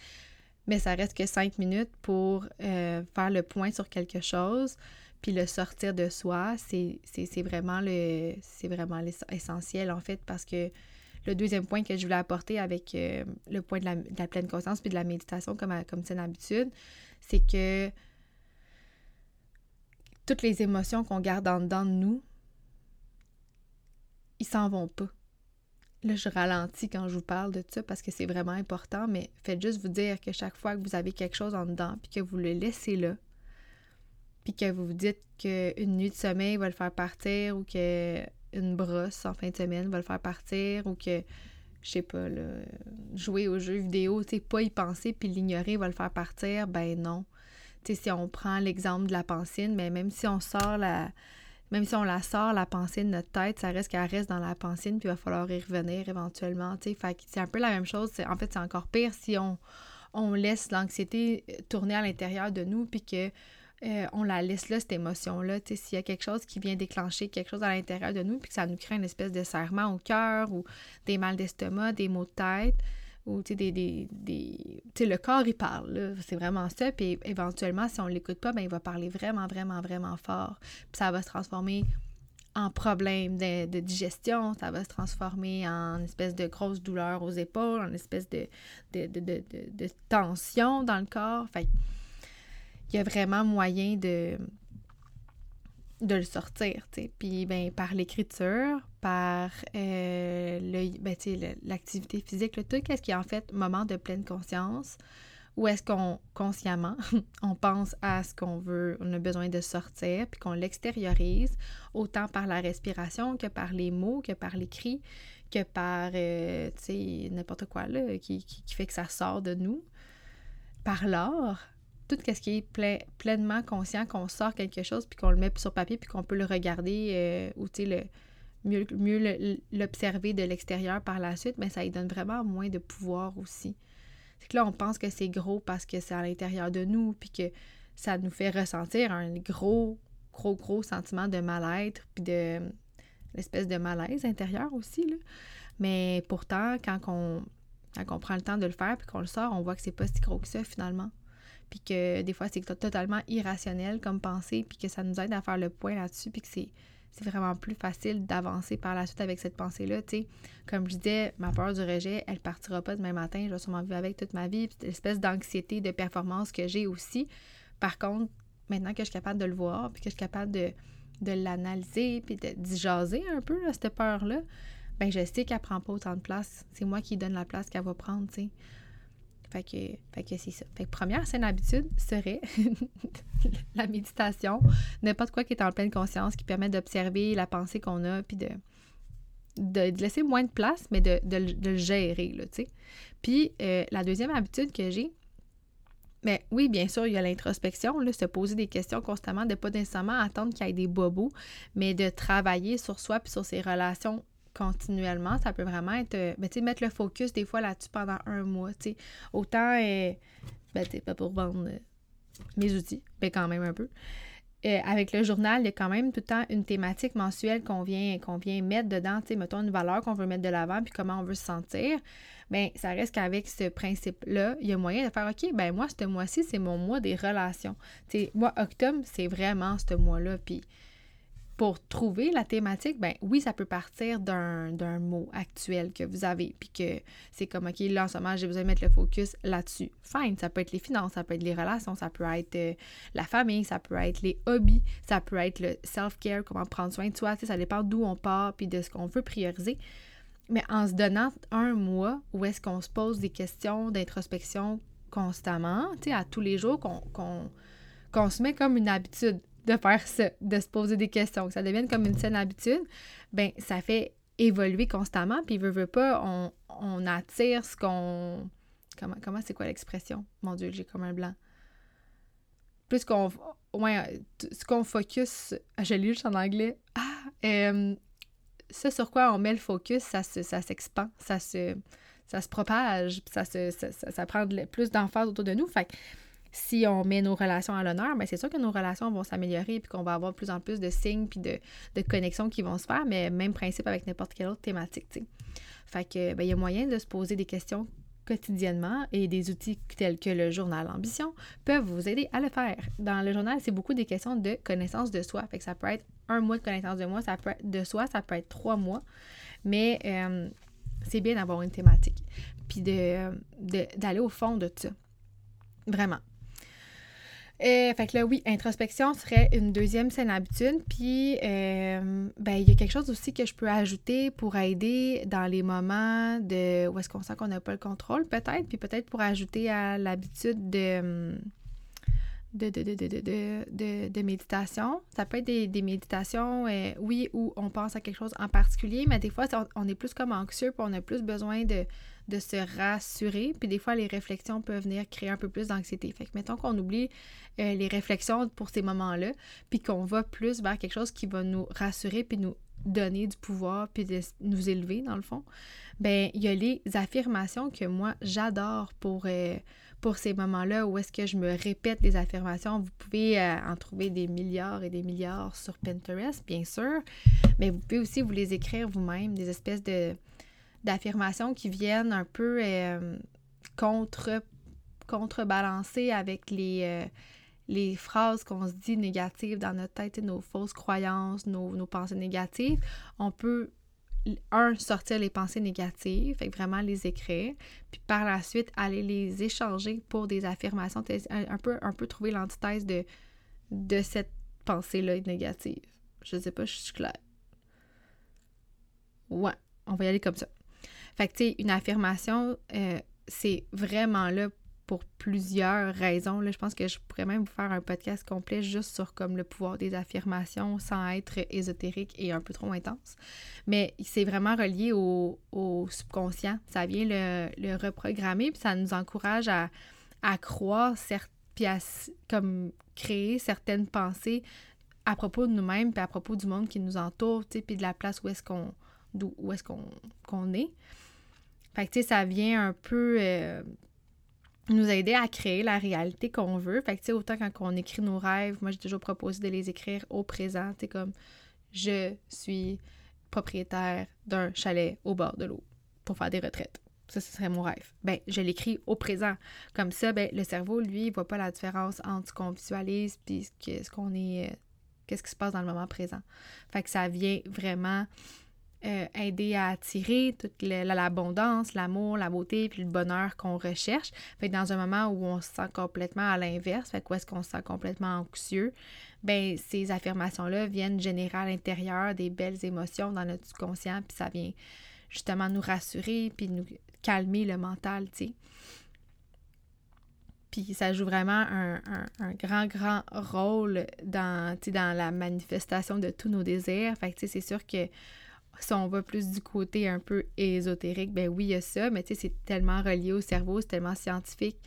Mais ça reste que cinq minutes pour euh, faire le point sur quelque chose, puis le sortir de soi, c'est vraiment le c'est vraiment essentiel en fait parce que le deuxième point que je voulais apporter avec euh, le point de la, pleine conscience puis de la méditation comme, comme c'est une habitude, c'est que toutes les émotions qu'on garde en dedans de nous, ils s'en vont pas. Là, je ralentis quand je vous parle de ça parce que c'est vraiment important, mais faites juste vous dire que chaque fois que vous avez quelque chose en dedans, puis que vous le laissez là, puis que vous vous dites qu'une nuit de sommeil va le faire partir ou que une brosse en fin de semaine va le faire partir ou que, je sais pas, jouer aux jeux vidéo, tu sais, pas y penser puis l'ignorer va le faire partir, ben non. Tu sais, si on prend l'exemple de la pensine, mais même si on sort la... Même si on la sort, la pensée de notre tête, ça reste qu'elle reste dans la pensine, puis il va falloir y revenir éventuellement, c'est un peu la même chose. En fait, c'est encore pire si on, on laisse l'anxiété tourner à l'intérieur de nous, puis que euh, on la laisse là, cette émotion-là. S'il y a quelque chose qui vient déclencher quelque chose à l'intérieur de nous, puis que ça nous crée une espèce de serrement au cœur ou des mal d'estomac, des maux de tête, ou des, des, des le corps, il parle. C'est vraiment ça. Puis éventuellement, si on ne l'écoute pas, ben, il va parler vraiment, vraiment, vraiment fort. Puis ça va se transformer en problème de, digestion, ça va se transformer en espèce de grosse douleur aux épaules, en espèce de, de, de tension dans le corps. Fait il y a vraiment moyen de, de le sortir, tu. Puis, ben, par l'écriture, par euh, le, ben, l'activité physique, tout ce qui est en fait moment de pleine conscience, où est-ce qu'on, consciemment, on pense à ce qu'on veut, on a besoin de sortir, puis qu'on l'extériorise, autant par la respiration que par les mots, que par les cris, que par, euh, n'importe quoi, là, qui, qui, fait que ça sort de nous. Par l'art, tout ce qui est pleinement conscient qu'on sort quelque chose puis qu'on le met sur papier puis qu'on peut le regarder euh, ou le mieux, l'observer de l'extérieur par la suite, mais ça lui donne vraiment moins de pouvoir aussi. C'est que là, on pense que c'est gros parce que c'est à l'intérieur de nous, puis que ça nous fait ressentir un gros, gros, gros sentiment de mal-être, puis de l'espèce de malaise intérieur aussi. Là. Mais pourtant, quand on, quand on prend le temps de le faire, puis qu'on le sort, on voit que c'est pas si gros que ça finalement puis que des fois, c'est totalement irrationnel comme pensée, puis que ça nous aide à faire le point là-dessus, puis que c'est, vraiment plus facile d'avancer par la suite avec cette pensée-là, tu. Comme je disais, ma peur du rejet, elle partira pas demain matin, je vais sûrement vivre avec toute ma vie, puis l'espèce d'anxiété de performance que j'ai aussi. Par contre, maintenant que je suis capable de le voir, puis que je suis capable de, l'analyser, puis d'y jaser un peu, cette peur-là, ben je sais qu'elle prend pas autant de place. C'est moi qui donne la place qu'elle va prendre, tu sais. Fait que, c'est ça. Fait que première saine habitude serait la méditation, n'importe quoi qui est en pleine conscience, qui permet d'observer la pensée qu'on a, puis de, de, laisser moins de place, mais de, le gérer, tu sais. Puis euh, la deuxième habitude que j'ai, mais ben oui, bien sûr, il y a l'introspection, se poser des questions constamment, de pas nécessairement attendre qu'il y ait des bobos, mais de travailler sur soi puis sur ses relations continuellement, ça peut vraiment être, euh, ben, tu sais, mettre le focus des fois là-dessus pendant un mois, tu sais. Autant, euh, ben, tu pas pour vendre euh, mes outils, mais quand même un peu. avec le journal, il y a quand même tout le temps une thématique mensuelle qu'on vient, vient mettre dedans, tu mettons une valeur qu'on veut mettre de l'avant, puis comment on veut se sentir. Bien, ça reste qu'avec ce principe-là, il y a moyen de faire, OK, ben moi, ce mois-ci, c'est mon mois des relations. Tu sais, moi, octobre, c'est vraiment ce mois-là, puis pour trouver la thématique, ben oui, ça peut partir d'un mot actuel que vous avez, puis que c'est comme, OK, là, en ce moment, j'ai besoin de mettre le focus là-dessus. Fine, ça peut être les finances, ça peut être les relations, ça peut être euh, la famille, ça peut être les hobbies, ça peut être le self-care, comment prendre soin de soi, ça dépend d'où on part, puis de ce qu'on veut prioriser. Mais en se donnant un mois où est-ce qu'on se pose des questions d'introspection constamment, tu sais, à tous les jours, qu'on se met comme une habitude de faire ça, de se poser des questions, que ça devienne comme une saine habitude, ben ça fait évoluer constamment, puis veut, veut pas, on, on attire ce qu'on... Comment, comment c'est quoi l'expression? Mon Dieu, j'ai comme un blanc. Plus qu'on... Ouais, ce qu'on focus... Ah, je lis juste en anglais. Ah! Euh, ça sur quoi on met le focus, ça, ça s'expand, ça se, ça se propage, ça, se, ça, ça, prend plus d'emphase autour de nous. Fait si on met nos relations à l'honneur, ben, c'est sûr que nos relations vont s'améliorer puis qu'on va avoir de plus en plus de signes puis de, de connexions qui vont se faire, mais même principe avec n'importe quelle autre thématique, tu sais. Fait que, ben, il y a moyen de se poser des questions quotidiennement et des outils tels que le journal Ambition peuvent vous aider à le faire. Dans le journal, c'est beaucoup des questions de connaissance de soi. Fait que ça peut être un mois de connaissance de moi, ça peut être de soi, ça peut être trois mois, mais euh, c'est bien d'avoir une thématique puis de, d'aller au fond de ça. Vraiment. Euh, fait que là, oui, introspection serait une deuxième saine habitude. Puis, euh, ben, il y a quelque chose aussi que je peux ajouter pour aider dans les moments de où est-ce qu'on sent qu'on n'a pas le contrôle, peut-être. Puis peut-être pour ajouter à l'habitude de de, de, de, méditation. Ça peut être des, méditations, euh, oui, où on pense à quelque chose en particulier, mais des fois, on, est plus comme anxieux, puis on a plus besoin de, se rassurer. Puis des fois, les réflexions peuvent venir créer un peu plus d'anxiété. Fait que mettons qu'on oublie euh, les réflexions pour ces moments-là, puis qu'on va plus vers quelque chose qui va nous rassurer, puis nous donner du pouvoir, puis de nous élever, dans le fond. Ben il y a les affirmations que moi, j'adore pour... Euh, pour ces moments-là où est-ce que je me répète des affirmations. Vous pouvez euh, en trouver des milliards et des milliards sur Pinterest, bien sûr, mais vous pouvez aussi vous les écrire vous-même, des espèces de d'affirmations qui viennent un peu euh, contre contrebalancer avec les, euh, les phrases qu'on se dit négatives dans notre tête, nos fausses croyances, nos, nos pensées négatives. On peut un, sortir les pensées négatives, fait vraiment les écrire, puis par la suite, aller les échanger pour des affirmations, un, peu, un peu trouver l'antithèse de, cette pensée-là négative. Je sais pas, je suis claire. Ouais, on va y aller comme ça. Fait que, tu sais, une affirmation, euh, c'est vraiment là pour plusieurs raisons. Là, je pense que je pourrais même vous faire un podcast complet juste sur comme le pouvoir des affirmations sans être ésotérique et un peu trop intense. Mais c'est vraiment relié au, subconscient. Ça vient le, reprogrammer, puis ça nous encourage à, à croire, certes, puis à comme créer certaines pensées à propos de nous-mêmes, puis à propos du monde qui nous entoure, puis de la place où est-ce qu'on où est-ce qu'on est. Fait que, tu sais, ça vient un peu euh, nous aider à créer la réalité qu'on veut. Fait que, tu sais, autant quand on écrit nos rêves, moi, j'ai toujours proposé de les écrire au présent. Tu comme je suis propriétaire d'un chalet au bord de l'eau pour faire des retraites. Ça, ce serait mon rêve. Ben, je l'écris au présent. Comme ça, ben, le cerveau, lui, il voit pas la différence entre ce qu'on visualise puis ce qu'on est. Euh, qu'est-ce qui se passe dans le moment présent. Fait que ça vient vraiment euh, aider à attirer toute l'abondance, l'amour, la beauté puis le bonheur qu'on recherche. Fait que dans un moment où on se sent complètement à l'inverse, fait quoi est-ce qu'on se sent complètement anxieux, ben ces affirmations-là viennent générer à l'intérieur des belles émotions dans notre subconscient, puis ça vient justement nous rassurer puis nous calmer le mental, tu sais. Puis ça joue vraiment un, grand, grand rôle dans, dans la manifestation de tous nos désirs. Fait que, c'est sûr que si on va plus du côté un peu ésotérique, ben oui, il y a ça, mais tu sais, c'est tellement relié au cerveau, c'est tellement scientifique,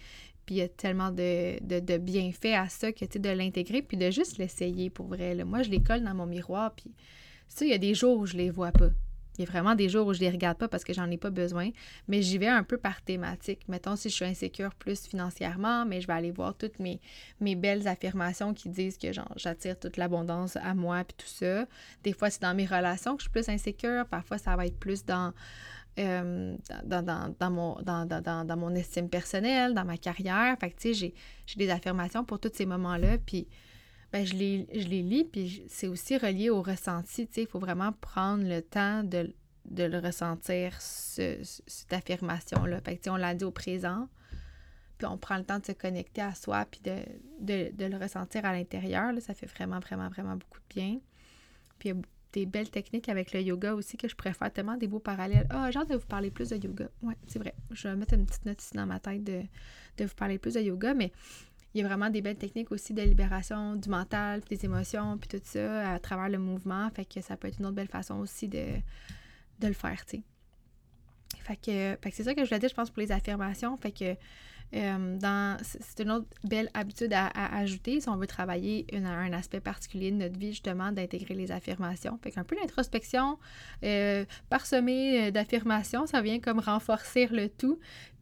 puis il y a tellement de, de, bienfaits à ça que, tu de l'intégrer, puis de juste l'essayer pour vrai. Moi, je les colle dans mon miroir, puis ça, il y a des jours où je les vois pas. Il y a vraiment des jours où je les regarde pas parce que j'en ai pas besoin, mais j'y vais un peu par thématique. Mettons, si je suis insécure plus financièrement, mais je vais aller voir toutes mes, mes belles affirmations qui disent que j'attire toute l'abondance à moi puis tout ça. Des fois, c'est dans mes relations que je suis plus insécure. Parfois, ça va être plus dans, euh, dans, dans, dans, mon, dans, mon estime personnelle, dans ma carrière. Fait que, tu sais, j'ai des affirmations pour tous ces moments-là. Puis ben, je, les, je les lis, puis c'est aussi relié au ressenti. Il faut vraiment prendre le temps de, le ressentir, cette affirmation-là. Fait que, on l'a dit au présent, puis on prend le temps de se connecter à soi, puis de, le ressentir à l'intérieur. Ça fait vraiment, vraiment, vraiment beaucoup de bien. Puis il y a des belles techniques avec le yoga aussi que je préfère tellement des beaux parallèles. Ah, j'ai hâte de vous parler plus de yoga. Oui, c'est vrai. Je vais mettre une petite note ici dans ma tête de, de vous parler plus de yoga, mais il y a vraiment des belles techniques aussi de libération du mental, puis des émotions, puis tout ça à travers le mouvement. Fait que ça peut être une autre belle façon aussi de, de le faire, tu sais. Fait que, c'est ça que je voulais dire, je pense, pour les affirmations. Fait que euh, dans, c'est une autre belle habitude à, ajouter si on veut travailler un aspect particulier de notre vie, justement, d'intégrer les affirmations. Fait qu'un peu l'introspection euh, parsemée d'affirmations, ça vient comme renforcer le tout.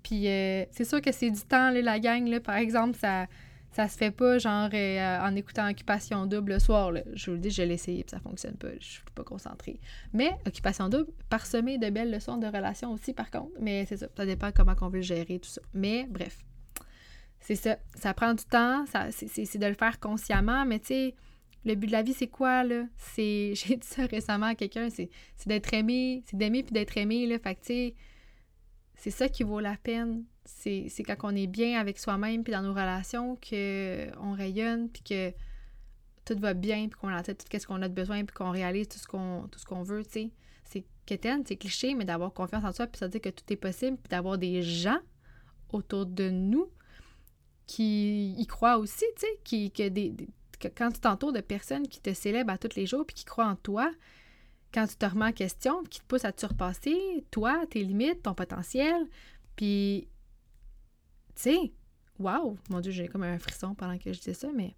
Puis euh, c'est sûr que c'est du temps, la gang, là, par exemple, ça ça se fait pas genre euh, en écoutant Occupation double le soir. Je vous le dis, je l'ai essayé et ça fonctionne pas. Je suis pas concentrée. Mais Occupation double, parsemé de belles leçons de relations aussi, par contre. Mais c'est ça. Ça dépend comment on veut gérer tout ça. Mais bref, c'est ça. Ça prend du temps. C'est de le faire consciemment. Mais tu sais, le but de la vie, c'est quoi, là? C'est. J'ai dit ça récemment à quelqu'un. C'est d'être aimé. C'est d'aimer puis d'être aimé, là. Fait que tu sais c'est ça qui vaut la peine. C'est quand on est bien avec soi-même puis dans nos relations qu'on rayonne puis que tout va bien puis qu'on a tout ce qu'on a de besoin puis qu'on réalise tout ce qu'on veut, tu sais. C'est quétaine, c'est cliché, mais d'avoir confiance en soi puis ça veut dire que tout est possible puis d'avoir des gens autour de nous qui y croient aussi, tu sais, que des, quand tu t'entoures de personnes qui te célèbrent à tous les jours puis qui croient en toi, quand tu te remets en question, qui te pousse à te surpasser, toi, tes limites, ton potentiel, puis, tu sais, waouh, mon Dieu, j'ai comme un frisson pendant que je disais ça, mais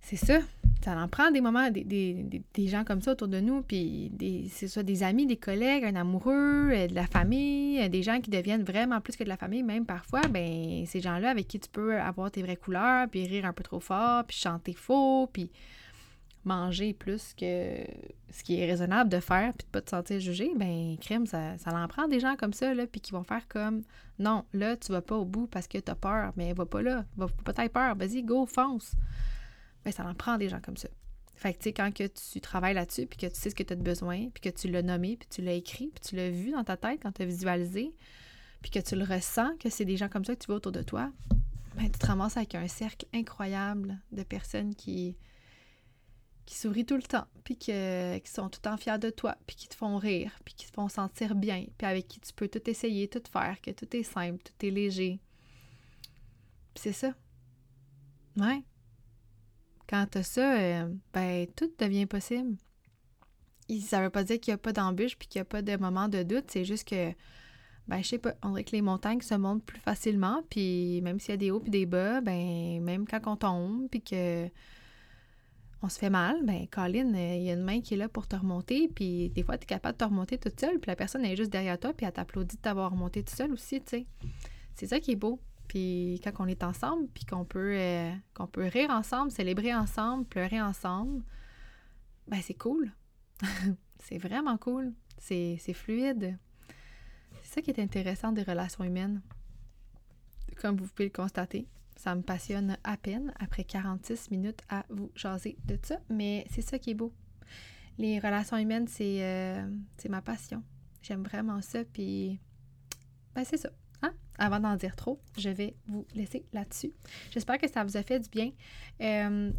c'est ça. Ça en prend des moments, des, gens comme ça autour de nous, puis c'est ça, des amis, des collègues, un amoureux, euh, de la famille, euh, des gens qui deviennent vraiment plus que de la famille, même parfois, ben ces gens-là avec qui tu peux avoir tes vraies couleurs, puis rire un peu trop fort, puis chanter faux, puis manger plus que ce qui est raisonnable de faire, puis de pas te sentir jugé, ben crème, ça, ça en prend des gens comme ça, là, puis qui vont faire comme non, là, tu vas pas au bout parce que tu as peur, mais va pas là, va pas peur, vas-y, go, fonce. Ben, ça en prend des gens comme ça. Fait que, tu sais, quand que tu travailles là-dessus, puis que tu sais ce que tu as besoin, puis que tu l'as nommé, puis tu l'as écrit, puis tu l'as vu dans ta tête quand tu as visualisé, puis que tu le ressens, que c'est des gens comme ça que tu vois autour de toi, ben, tu te ramasses avec un cercle incroyable de personnes qui, qui sourient tout le temps, puis qui sont tout le temps fiers de toi, puis qui te font rire, puis qui te font sentir bien, puis avec qui tu peux tout essayer, tout faire, que tout est simple, tout est léger. c'est ça. Ouais. Quand tu as ça, euh, ben tout devient possible. Ça veut pas dire qu'il n'y a pas d'embûche puis qu'il n'y a pas de moment de doute. C'est juste que, ben je sais pas, on dirait que les montagnes se montent plus facilement. Puis même s'il y a des hauts puis des bas, ben même quand on tombe puis que on se fait mal, ben Colin, il y a une main qui est là pour te remonter. Puis des fois, tu es capable de te remonter toute seule. Puis la personne est juste derrière toi puis elle t'applaudit de t'avoir remonté toute seule aussi, tu sais. C'est ça qui est beau. Puis quand on est ensemble, puis qu'on peut, euh, qu'on peut rire ensemble, célébrer ensemble, pleurer ensemble, ben c'est cool. c'est vraiment cool. C'est, fluide. C'est ça qui est intéressant des relations humaines. Comme vous pouvez le constater, ça me passionne à peine après 46 minutes à vous jaser de ça, mais c'est ça qui est beau. Les relations humaines, c'est, euh, ma passion. J'aime vraiment ça, puis ben c'est ça. Hein? Avant d'en dire trop, je vais vous laisser là-dessus. J'espère que ça vous a fait du bien. Euh,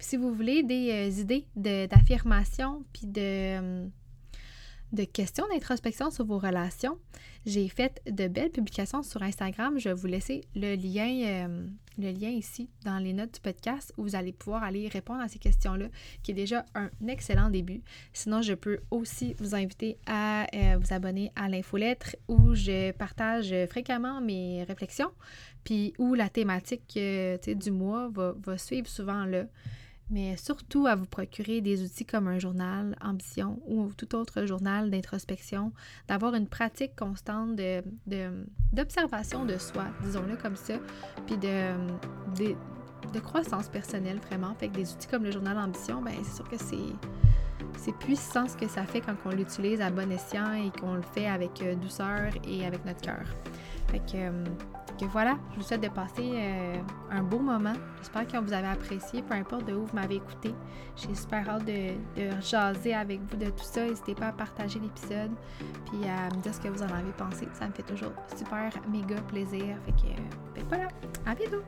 si vous voulez des euh, idées d'affirmation puis de, euh, de questions d'introspection sur vos relations, j'ai fait de belles publications sur Instagram. Je vais vous laisser le lien, euh, ici dans les notes du podcast où vous allez pouvoir aller répondre à ces questions-là, qui est déjà un excellent début. Sinon, je peux aussi vous inviter à euh, vous abonner à l'infolettre où je partage fréquemment mes réflexions, puis où la thématique euh, du mois va, va suivre souvent là mais surtout à vous procurer des outils comme un journal ambition ou tout autre journal d'introspection, d'avoir une pratique constante de, d'observation de, soi, disons-le comme ça, puis de, de, croissance personnelle vraiment. Fait que des outils comme le journal ambition, ben c'est sûr que c'est c'est puissant ce que ça fait quand on l'utilise à bon escient et qu'on le fait avec euh, douceur et avec notre cœur. Fait que euh, voilà, je vous souhaite de passer euh, un beau moment. J'espère que vous avez apprécié, peu importe de où vous m'avez écouté. J'ai super hâte de, jaser avec vous de tout ça. N'hésitez pas à partager l'épisode puis à me dire ce que vous en avez pensé. Ça me fait toujours super méga plaisir. Fait que, euh, voilà, à bientôt!